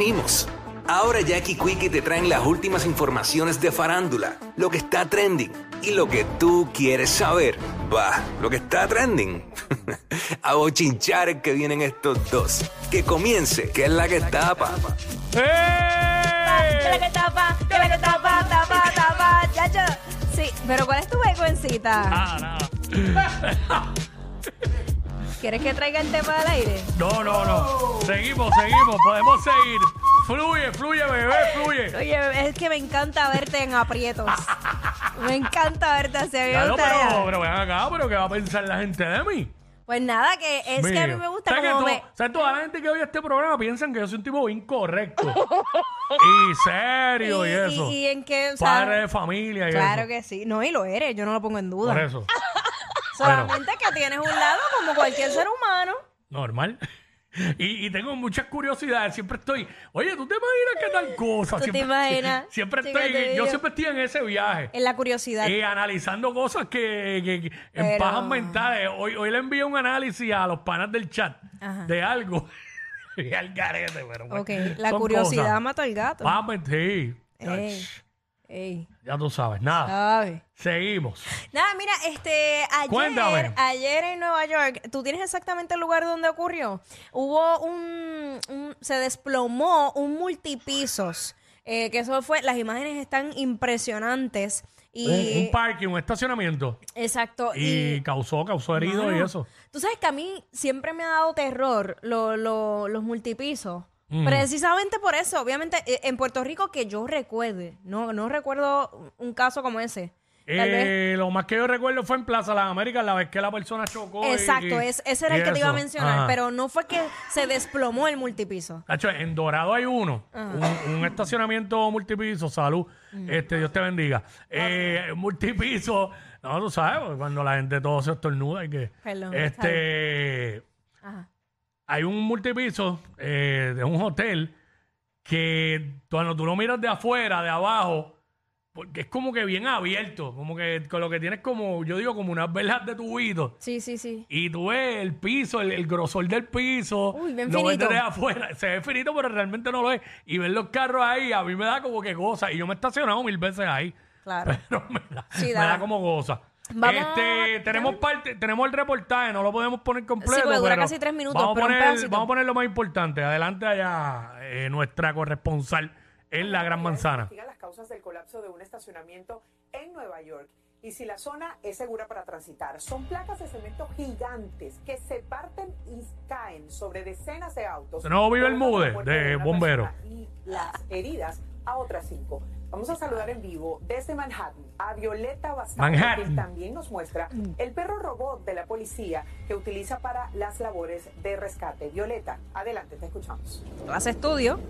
Vimos. Ahora Jackie Quickie te traen las últimas informaciones de farándula, lo que está trending y lo que tú quieres saber. Va, lo que está trending. A bochinchar que vienen estos dos. Que comience, que es la que tapa. Que la ¡Eh! que tapa, que la que tapa, tapa, tapa, chacho. Sí, pero ¿cuál es tu vergüencita? Ah, nada. ¿Quieres que traiga el tema al aire? No, no, no. Seguimos, seguimos. Podemos seguir. Fluye, fluye, bebé, fluye. Oye, es que me encanta verte en aprietos. me encanta verte así. me Claro, gusta- pero, pero ven acá, pero ¿qué va a pensar la gente de mí? Pues nada, que es que a mí me gusta ¿Sabes como que me... to- ¿sabes? Toda la gente que oye este programa piensan que yo soy un tipo incorrecto. y serio y, eso. y en qué, o sea, Padre de familia y Claro eso. que sí. No, y lo eres, yo no lo pongo en duda. Por eso. Solamente que tienes un lado como cualquier ser humano. Normal. Y, y tengo muchas curiosidades. Siempre estoy, oye, ¿tú te imaginas qué tal cosa? ¿Tú te siempre, imaginas? Siempre estoy, te yo digo. siempre estoy en ese viaje. En la curiosidad. Y analizando cosas que, que- que- en Pero- pajas mentales. Hoy, hoy le envié un análisis a los panas del chat Ajá. de algo. y al garete, pero bueno, ok, la son curiosidad cosas. mata al gato. Vamos, sí. Ey, ey, Ya tú sabes, nada. Seguimos. Nada, mira, este, ayer, Cuéntame. ayer en Nueva York, ¿tú tienes exactamente el lugar donde ocurrió? Hubo un, un- se desplomó un multipisos, eh, que eso fue, las imágenes están impresionantes y, Un, un parking, un estacionamiento. exacto, Y, y, causó, causó heridos y eso. Tú sabes que a mí siempre me ha dado terror lo- lo- los multipisos. Mm. Precisamente por eso, obviamente, eh, en Puerto Rico que yo recuerde, no, no recuerdo un caso como ese. Tal vez. Eh, lo más que yo recuerdo fue en Plaza Las Américas, la vez que la persona chocó. Exacto, y- es, ese era el que te iba a mencionar, Ajá. pero no fue que se desplomó el multipiso. Tacho, en Dorado hay uno, un, un estacionamiento multipiso, salud, este, Dios te bendiga. Eh, multipiso, no, tú sabes, cuando la gente todo se estornuda y que... Perdón, este, Ajá. Hay un multipiso eh, de un hotel que cuando tú lo miras de afuera, de abajo, porque es como que bien abierto, como que con lo que tienes como, yo digo, como unas velas de tubito. Sí, sí, sí. Y tú ves el piso, el, el grosor del piso. Uy, bien lo ves finito. desde afuera. Se ve finito, pero realmente no lo es. Y ver los carros ahí, a mí me da como que goza. Y yo me he estacionado mil veces ahí. Claro. Pero me da, Sí, me da. da como goza. Vamos este, tenemos parte, tenemos el reportaje, no lo podemos poner completo. porque dura pero casi tres minutos, Vamos a, pero un poner, pedacito. vamos a poner lo más importante. Adelante allá eh, nuestra corresponsal en la Gran Manzana. las causas del colapso de un estacionamiento en Nueva York y si la zona es segura para transitar. Son placas de cemento gigantes que se parten y caen sobre decenas de autos. Nuevo vive el mude de una bombero. persona Y las heridas a otras cinco. Vamos a saludar en vivo desde Manhattan a Violeta Bastante, quien también nos muestra el perro robot de la policía que utiliza para las labores de rescate. Violeta, adelante, te escuchamos. Hace estudio.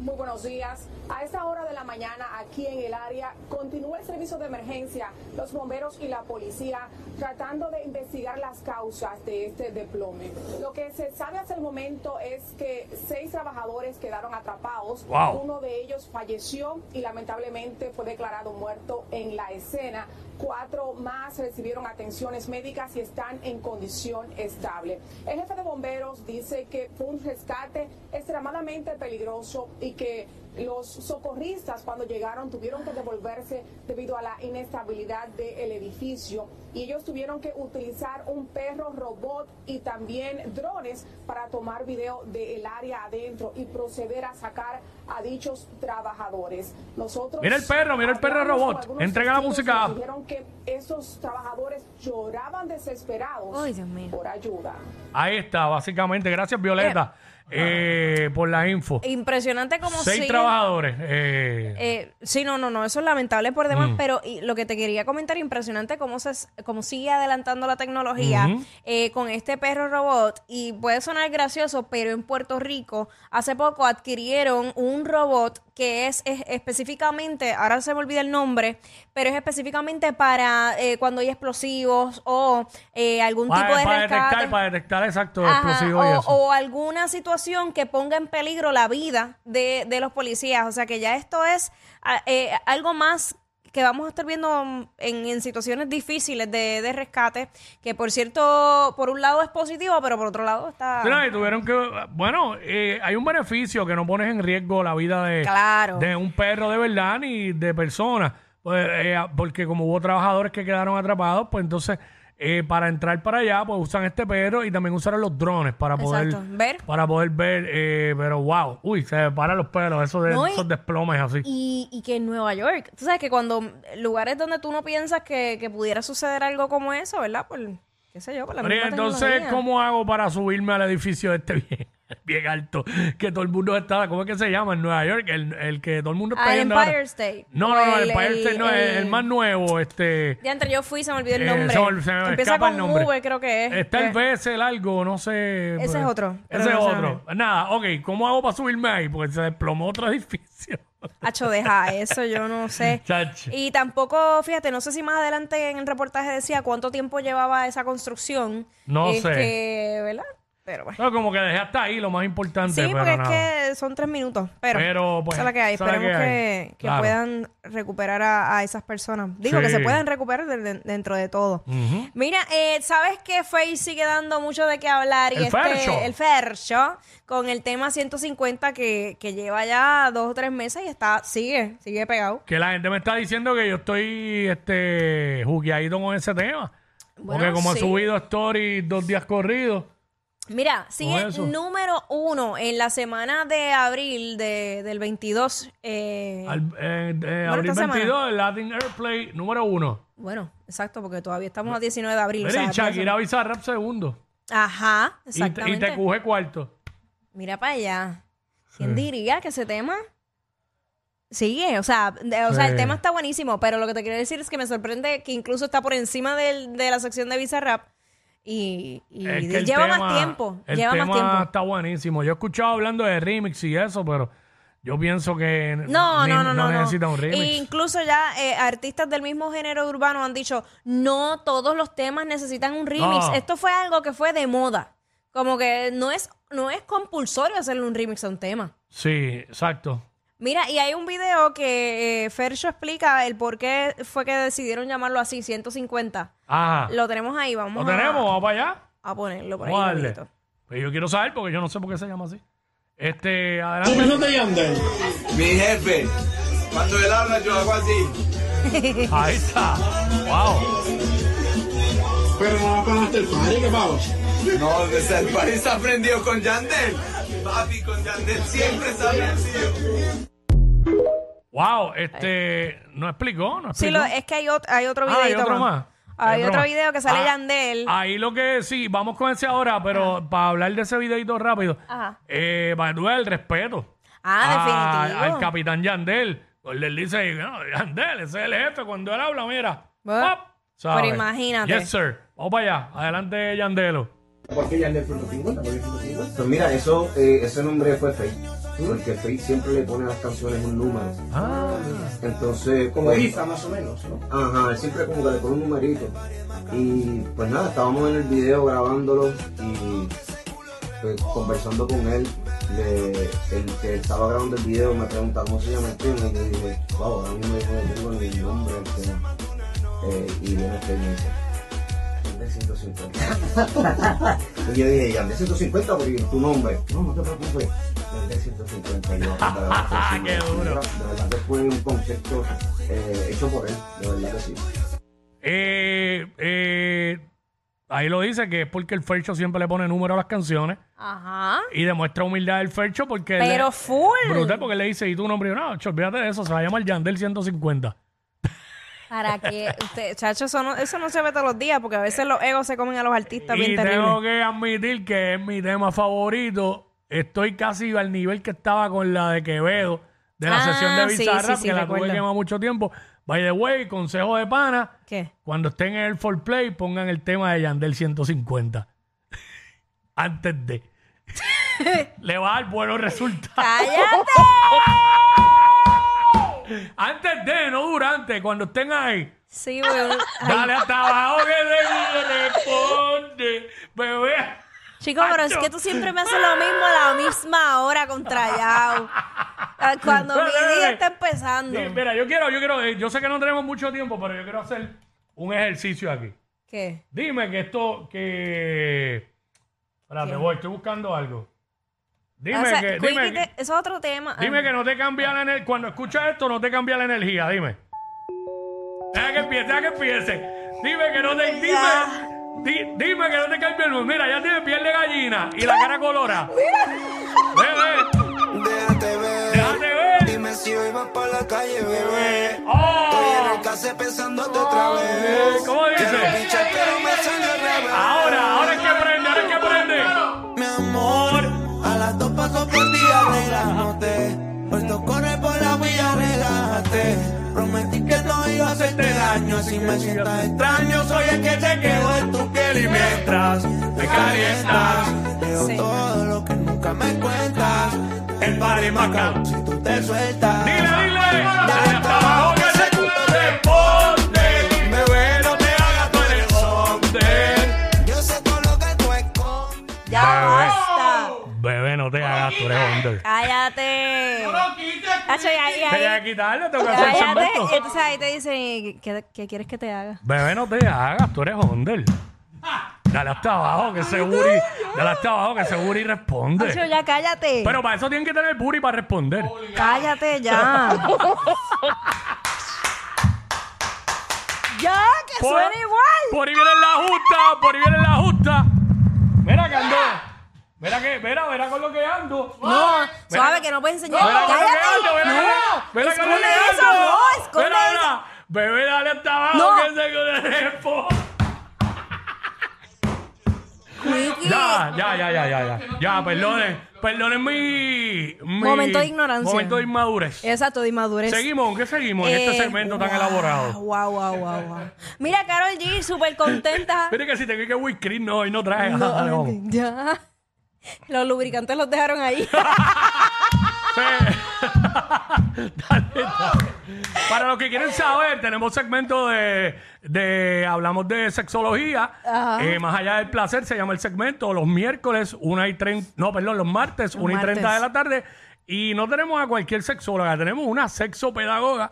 Muy buenos días. A esta hora de la mañana, aquí en el área, continúa el servicio de emergencia, los bomberos y la policía tratando de investigar las causas de este desplome. Lo que se sabe hasta el momento es que seis trabajadores quedaron atrapados. Wow. Uno de ellos falleció y lamentablemente fue declarado muerto en la escena. Cuatro más recibieron atenciones médicas y están en condición estable. El jefe de bomberos dice que fue un rescate extremadamente peligroso y que los socorristas cuando llegaron tuvieron que devolverse debido a la inestabilidad del edificio y ellos tuvieron que utilizar un perro robot y también drones para tomar video del área adentro y proceder a sacar a dichos trabajadores. Nosotros Mira el perro, mira el perro robot. Entrega la música. Dijeron que esos trabajadores lloraban desesperados Ay, Dios mío. por ayuda. Ahí está, básicamente. Gracias, Violeta, eh, por la info. Impresionante como Seis trabajadores. eh, Eh, sí, no, no, no, eso es lamentable por demás, Mm. pero y lo que te quería comentar, impresionante cómo, se, cómo sigue adelantando la tecnología Ujú. eh, con este perro robot, y puede sonar gracioso, pero en Puerto Rico hace poco adquirieron un robot que es, es específicamente, ahora se me olvida el nombre, pero es específicamente para eh, cuando hay explosivos o eh, algún para, tipo de para rescate. detectar, para detectar exacto Ajá, explosivos y o, eso. o alguna situación que ponga en peligro la vida de, de los policías. O sea que ya esto es eh, algo más que vamos a estar viendo mm, en, en situaciones difíciles de, de rescate, que por cierto, por un lado es positivo, pero por otro lado está... Y tuvieron que. Bueno, eh, hay un beneficio que no pones en riesgo la vida de, Claro. de un perro de verdad ni de personas. Pues, eh, porque como hubo trabajadores que quedaron atrapados, pues entonces eh, para entrar para allá, pues usan este perro y también usaron los drones para poder Exacto. Ver. Para poder ver, eh, pero wow, uy, se me paran los pelos, esos, de, No, y- esos desplomes así. Y, y que en Nueva York, tú sabes que cuando lugares donde tú no piensas que, que pudiera suceder algo como eso, ¿verdad? Por, qué sé yo, por la Pero, misma entonces, tecnología. ¿cómo hago para subirme al edificio este bien, bien alto? Que todo el mundo está, ¿cómo es que se llama? En Nueva York, el, el que todo el mundo está Ah, el yendo Empire ahora. State. No, no, no, el, el- Empire el- State no, el, el- el más nuevo, este... Ya entre yo fui, se me olvidó el eh, nombre. se me- se me Empieza escapa con el nombre. V, creo que es. Está el Que- BS largo, no sé. Ese pues, es otro, pero Ese es no sé otro. Nada, ok, ¿cómo hago para subirme ahí? Porque se desplomó otro edificio. Hacho, deja eso, yo no sé. Chacho. Y tampoco, fíjate, no sé si más adelante en el reportaje decía cuánto tiempo llevaba esa construcción. No sé. Este, ¿verdad? Pero bueno. No, como que dejé hasta ahí lo más importante. Sí, pero porque nada. es que son tres minutos. Pero, Pero, pues, esa es la que hay. Esperemos que que, hay. que Claro. puedan recuperar a, a esas personas. Digo, que se puedan recuperar de- de- dentro de todo. Mira, eh, ¿sabes que Face sigue dando mucho de qué hablar? Y El este, Fercho. El Fercho, con el tema 150 que, que lleva ya dos o tres meses y está, sigue, sigue pegado. Que la gente me está diciendo que yo estoy este jugueadito con ese tema. Bueno, porque como sí. he subido stories dos días corridos. Mira, sigue número uno en la semana de abril de- del 22. eh, Al, eh, eh, Bueno, abril esta semana. 22, el Latin Airplay número uno. Bueno, exacto, porque todavía estamos a 19 de abril. o Mira, sea, y Shakira Bizarrap segundo. Ajá, Y, te- exactamente. y te cuje cuarto. Mira para allá. ¿Quién Sí. diría que ese tema sigue? O sea, de- o sea, el tema está buenísimo, pero lo que te quiero decir es que me sorprende que incluso está por encima del- de la sección de Bizarrap y, y Es que el lleva tema- más tiempo. El Lleva tema más tiempo. está buenísimo. Yo he escuchado hablando de remix y eso, pero yo pienso que No, ni- no, no, no, no. necesita un remix. E incluso ya eh, artistas del mismo género urbano han dicho, no todos los temas necesitan un remix. Esto fue algo que fue de moda. Como que no es, no es compulsorio hacerle un remix a un tema. Sí, exacto. Mira, y hay un video que eh, Fercho explica el por qué fue que decidieron llamarlo así, 150. Ajá. Lo tenemos ahí, vamos ¿Lo a, tenemos? ¿Vamos para allá? a ponerlo por ahí. Vamos a darle. rapidito. Pues yo quiero saber porque yo no sé por qué se llama así. Este, ¿Tú adelante. de Yandel? Mi jefe, cuando él habla yo hago así. Ahí está. Wow. Pero no va para el party, ¿qué pasa? No, desde el país aprendió con Yandel. Papi, con Yandel siempre se ha aprendido. Wow, este, no explicó, no Sí, explicó. lo- es que hay, ot- hay otro Ah, video. hay otro más. Hay otro más. video que sale Ah, Yandel. Ahí lo que sí, vamos con ese ahora, pero para hablar de ese videito rápido, Ajá. eh, veas el respeto. Ah, a- definitivo. Al capitán Yandel. Pues él dice, no, Yandel, ese es el jefe. Cuando él habla, mira. Bueno, ¡pop! ¿sabes? pero imagínate. Yes, sir. Vamos para allá. Adelante, Yandelo. ¿Por qué Yandel 150? ¿Por qué 150? Pues mira, eso, eh, ese nombre fue Faye, porque Faye siempre le pone a las canciones un número. Ah, Entonces, Como pues, Isa, más o menos, ¿no? Ajá, él siempre como que le pone un numerito. Y pues nada, estábamos en el video grabándolo y pues, conversando con él. Le- el que estaba grabando el video me pregunta cómo se llama el tema y yo dije, wow, ahora mismo yo tengo ni el nombre del tema. Eh, y viene este Yandel 150. y yo dije, Yandel 150 porque tu nombre. No, no te preocupes. Yandel 150. Y yo, de verdad que sí, Qué duro. De verdad que fue un concepto eh, hecho por él, de verdad que sí. eh, eh, ahí lo dice que es porque el Fercho siempre le pone número a las canciones Ajá. y demuestra humildad del Fercho porque... Pero le- full. Brutal porque le dice, ¿y tu nombre? Y yo, No, cho, olvídate de eso, se va a llamar Yandel 150. Para que usted, chacho, eso no, eso no se ve todos los días porque a veces los egos se comen a los artistas Y bien tengo terribles. que admitir que es mi tema favorito. Estoy casi al nivel que estaba con la de Quevedo, de la Ah, sesión de sí, Bizarrap, sí, sí, que la tuve recuerdo. que quemar mucho tiempo. By the way, consejo de pana, ¿Qué? cuando estén en el foreplay, pongan el tema de Yandel 150. Antes de. Le va a dar buenos resultados. ¡Cállate! Antes de, no durante, cuando estén ahí. Sí, bueno. Dale hasta abajo que te responde, bebé. Chico, pero es que tú siempre me haces lo mismo a la misma hora contra Yao. Ah, Cuando mi día está empezando. Sí, mira, yo quiero, yo quiero, eh, yo sé que no tenemos mucho tiempo, pero yo quiero hacer un ejercicio aquí. ¿Qué? Dime que esto, que... Espérate, ¿Qué? voy, estoy buscando algo. Dime O sea, que, Quickie dime, te- que, eso es otro tema. dime Ah. que no te cambia la energía. Cuando escuchas esto, no te cambia la energía, dime. Deja que empiece, deja que empiece. Dime que no te, dime, Ya. Di- dime que no te cambia el Mira, ya tiene piel de gallina y la cara colora. Ve, ve. Déjate ver. Déjate ver. Dime si hoy vas por la calle, bebé. Estoy en ¡Oh! el case pensándote otra vez. ¿Cómo dice? Quiero pichar, pero me sale al revés. Ahora, ahora es que prende, ahora es que prende. Mi amor, a las dos paso por ti arreglándote. Me sientas extraño. Soy el que te quedo en tu piel y mientras me calientas, veo Sí. todo lo que nunca me cuentas. El party Macao. Si tú te sueltas, Dile, dile. Dale hasta abajo te hagas, tú eres hombre. Cállate. Hacho, y ahí- Te voy ahí- a quitarle, tengo que hacer el Cállate. Entonces ahí te dicen, ¿qué, qué quieres que te haga? Bebé, no te hagas, tú eres hombre. Dale hasta abajo que ese booty, dale hasta abajo que ese booty Hacho, responde. ya cállate. Pero para eso tienen que tener booty para responder. Cállate ya. ya, que Por- suena igual. Por ahí viene la justa, por ahí viene la justa. Mira que Mira que, mira, mira con lo que ando. No, suave que no puedes enseñar. Mira con lo que ando, con no, mira con lo que ando. no, esconde eso. mira. Bebé, dale hasta abajo No. que se. Quickie. Ya, ya, ya, ya, ya, ya. Ya, perdonen, perdonen mi, mi- Momento de ignorancia. Momento de inmadurez. Exacto, de inmadurez. Seguimos, ¿qué seguimos en este Eh, segmento tan wow, elaborado? Wow, wow, wow, wow. Mira, Carol G, súper contenta. Mire que si te que whisky no, hoy no traje. No, Dale, vamos. ya. Los lubricantes los dejaron ahí. Sí. Dale, dale. Para los que quieren saber, tenemos segmento de, de hablamos de sexología. Eh, más allá del placer se llama el segmento los miércoles 1 y 30, no, perdón, los martes 1 y 30 martes. de la tarde. Y no tenemos a cualquier sexóloga, tenemos una sexopedagoga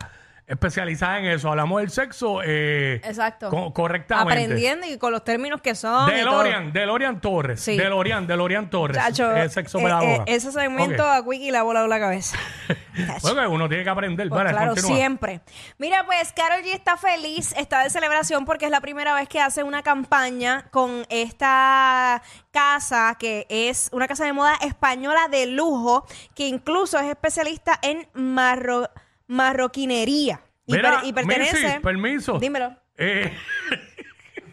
especializada en eso. Hablamos del sexo eh, Exacto. co- correctamente. Aprendiendo y con los términos que son. y todo. DeLorean, DeLorean Torres. Sí. DeLorean, DeLorean Torres. Chacho, es eh, sexopedagoga. eh, ese segmento Ok. a Quickie le ha volado la cabeza. Chacho. Bueno, que uno tiene que aprender. Pues Vale, claro, continúa. siempre. Mira, pues Carol G está feliz, está de celebración porque es la primera vez que hace una campaña con esta casa que es una casa de moda española de lujo que incluso es especialista en marro- marroquinería. Y, Mira, per- y pertenece. Missy, permiso. Dímelo. Eh,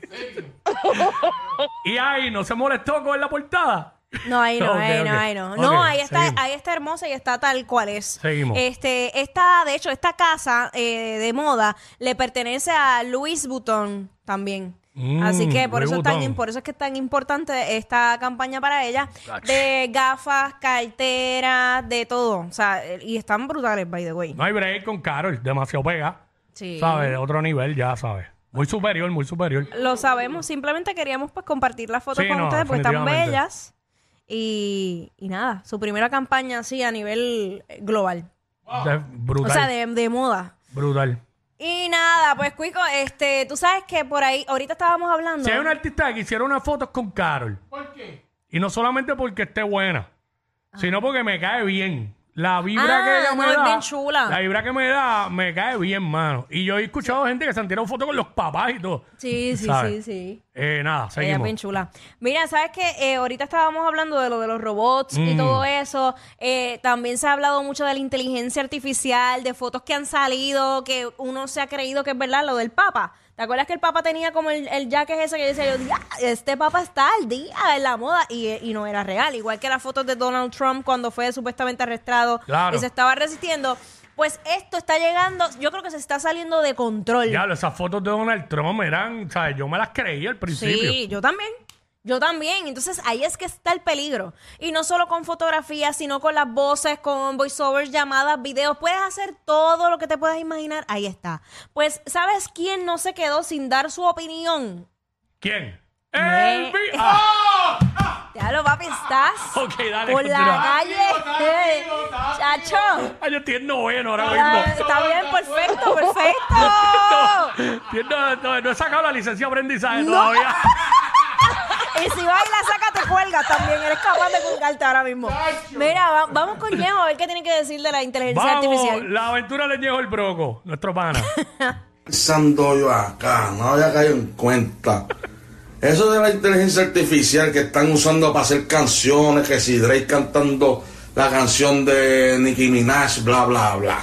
y ahí, ¿no se molestó con la portada? No, ahí no, Ok, ahí ok. no, ahí no. Ok, no, ahí está, seguimos. ahí está hermosa y está tal cual es. Seguimos. Este, esta, de hecho, esta casa eh, de moda le pertenece a Louis Vuitton también. Mm, Así que por eso, es tan, por eso es que es tan importante esta campaña para ella. De gafas, carteras, de todo. O sea, eh, y están brutales, by the way. No hay break con Carol, demasiado pega. Sí. ¿Sabes? De otro nivel, ya sabes. Muy superior, muy superior. Lo sabemos, simplemente queríamos pues compartir las fotos Sí, con no, ustedes porque están bellas. Y, y nada, su primera campaña así a nivel eh, global. De- brutal. O sea, de, de moda. Brutal. Y nada, pues Cuico, este, tú sabes que por ahí, ahorita estábamos hablando. Si hay un artista que hiciera unas fotos con Carol. ¿Por qué? Y no solamente porque esté buena, sino porque me cae bien. La vibra Ah, que ella me no, es da. bien chula. La vibra que me da me cae bien, mano. Y yo he escuchado gente que se han tirado fotos con los papás y todo. Sí, sí, ¿Sabes? sí, sí. Eh, nada, Ella es seguimos. bien chula. Mira, ¿sabes qué? Eh, ahorita estábamos hablando de lo de los robots y Mm. todo eso. Eh, también se ha hablado mucho de la inteligencia artificial, de fotos que han salido, que uno se ha creído que es verdad, lo del Papa. ¿Te acuerdas que el Papa tenía como el, el jacket ese que decía yo, "Ya, este Papa está al día en la moda? Y, y no era real. Igual que las fotos de Donald Trump cuando fue supuestamente arrestado Claro. y se estaba resistiendo. Pues esto está llegando, yo creo que se está saliendo de control. Ya, esas fotos de Donald Trump eran, ¿sabes? Yo me las creí al principio. Sí, yo también. Yo también. Entonces ahí es que está el peligro. Y no solo con fotografías, sino con las voces, con voiceovers, llamadas, videos. Puedes hacer todo lo que te puedas imaginar. Ahí está. Pues, ¿sabes quién no se quedó sin dar su opinión? ¿Quién? Me- ¡El ¡Ah! Ya lo papi, estás Ok, dale, por la continúa. calle. Chacho. Ay, yo estoy en noveno ahora Ah, mismo. Está bien, perfecto, perfecto. No, no, no he sacado la licencia de aprendizaje No. todavía. Y si vas y la sacas, te cuelgas también. Eres capaz de colgarte ahora mismo. Mira, va- vamos con Ñejo a ver qué tiene que decir de la inteligencia Vamos, artificial. la aventura le llegó el broco, nuestro pana. pensando yo acá? No había caído en cuenta. Eso de la inteligencia artificial que están usando para hacer canciones, que si Drake cantando la canción de Nicki Minaj, bla, bla, bla.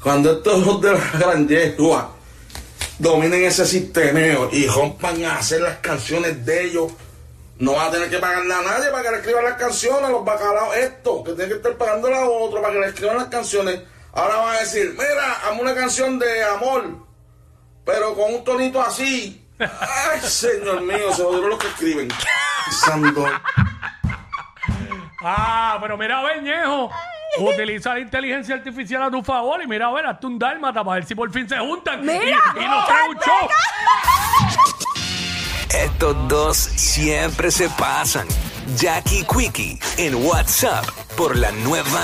Cuando estos de la gran yegua dominen ese sistemeo y rompan a hacer las canciones de ellos, no va a tener que pagarle a nadie para que le escriban las canciones, los bacalaos, esto, que tiene que estar pagando a otro para que le escriban las canciones. Ahora van a decir, mira, hazme una canción de amor, pero con un tonito así. Ay, señor mío, se jodieron los que escriben. Santo. Ah, pero mira, a ver, Ñejo. Utiliza la inteligencia artificial a tu favor y mira, a ver, hazte un dálmata para ver si por fin se juntan y, Mira, y nos traen un show. Estos dos siempre se pasan. Jackie Quickie en WhatsApp por la nueva